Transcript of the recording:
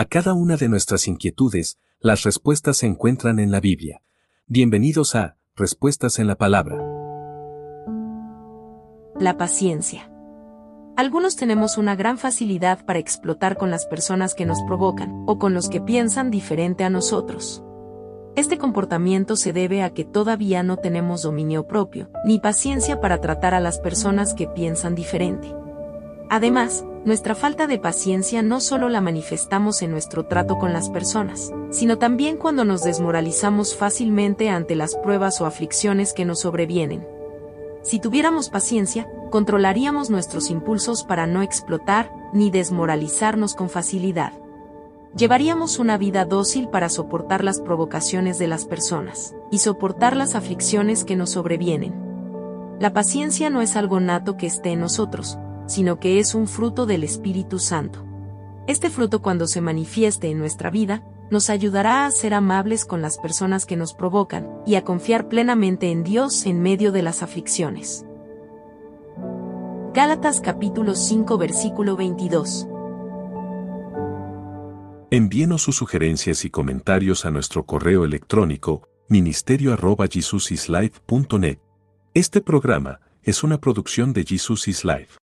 A cada una de nuestras inquietudes, las respuestas se encuentran en la Biblia. Bienvenidos a Respuestas en la Palabra. La paciencia. Algunos tenemos una gran facilidad para explotar con las personas que nos provocan o con los que piensan diferente a nosotros. Este comportamiento se debe a que todavía no tenemos dominio propio, ni paciencia para tratar a las personas que piensan diferente. Además, nuestra falta de paciencia no solo la manifestamos en nuestro trato con las personas, sino también cuando nos desmoralizamos fácilmente ante las pruebas o aflicciones que nos sobrevienen. Si tuviéramos paciencia, controlaríamos nuestros impulsos para no explotar ni desmoralizarnos con facilidad. Llevaríamos una vida dócil para soportar las provocaciones de las personas y soportar las aflicciones que nos sobrevienen. La paciencia no es algo nato que esté en nosotros, sino que es un fruto del Espíritu Santo. Este fruto cuando se manifieste en nuestra vida, nos ayudará a ser amables con las personas que nos provocan y a confiar plenamente en Dios en medio de las aflicciones. Gálatas capítulo 5 versículo 22 Envíenos sus sugerencias y comentarios a nuestro correo electrónico ministerio.jesusislife.net. Este programa es una producción de Jesus is Life.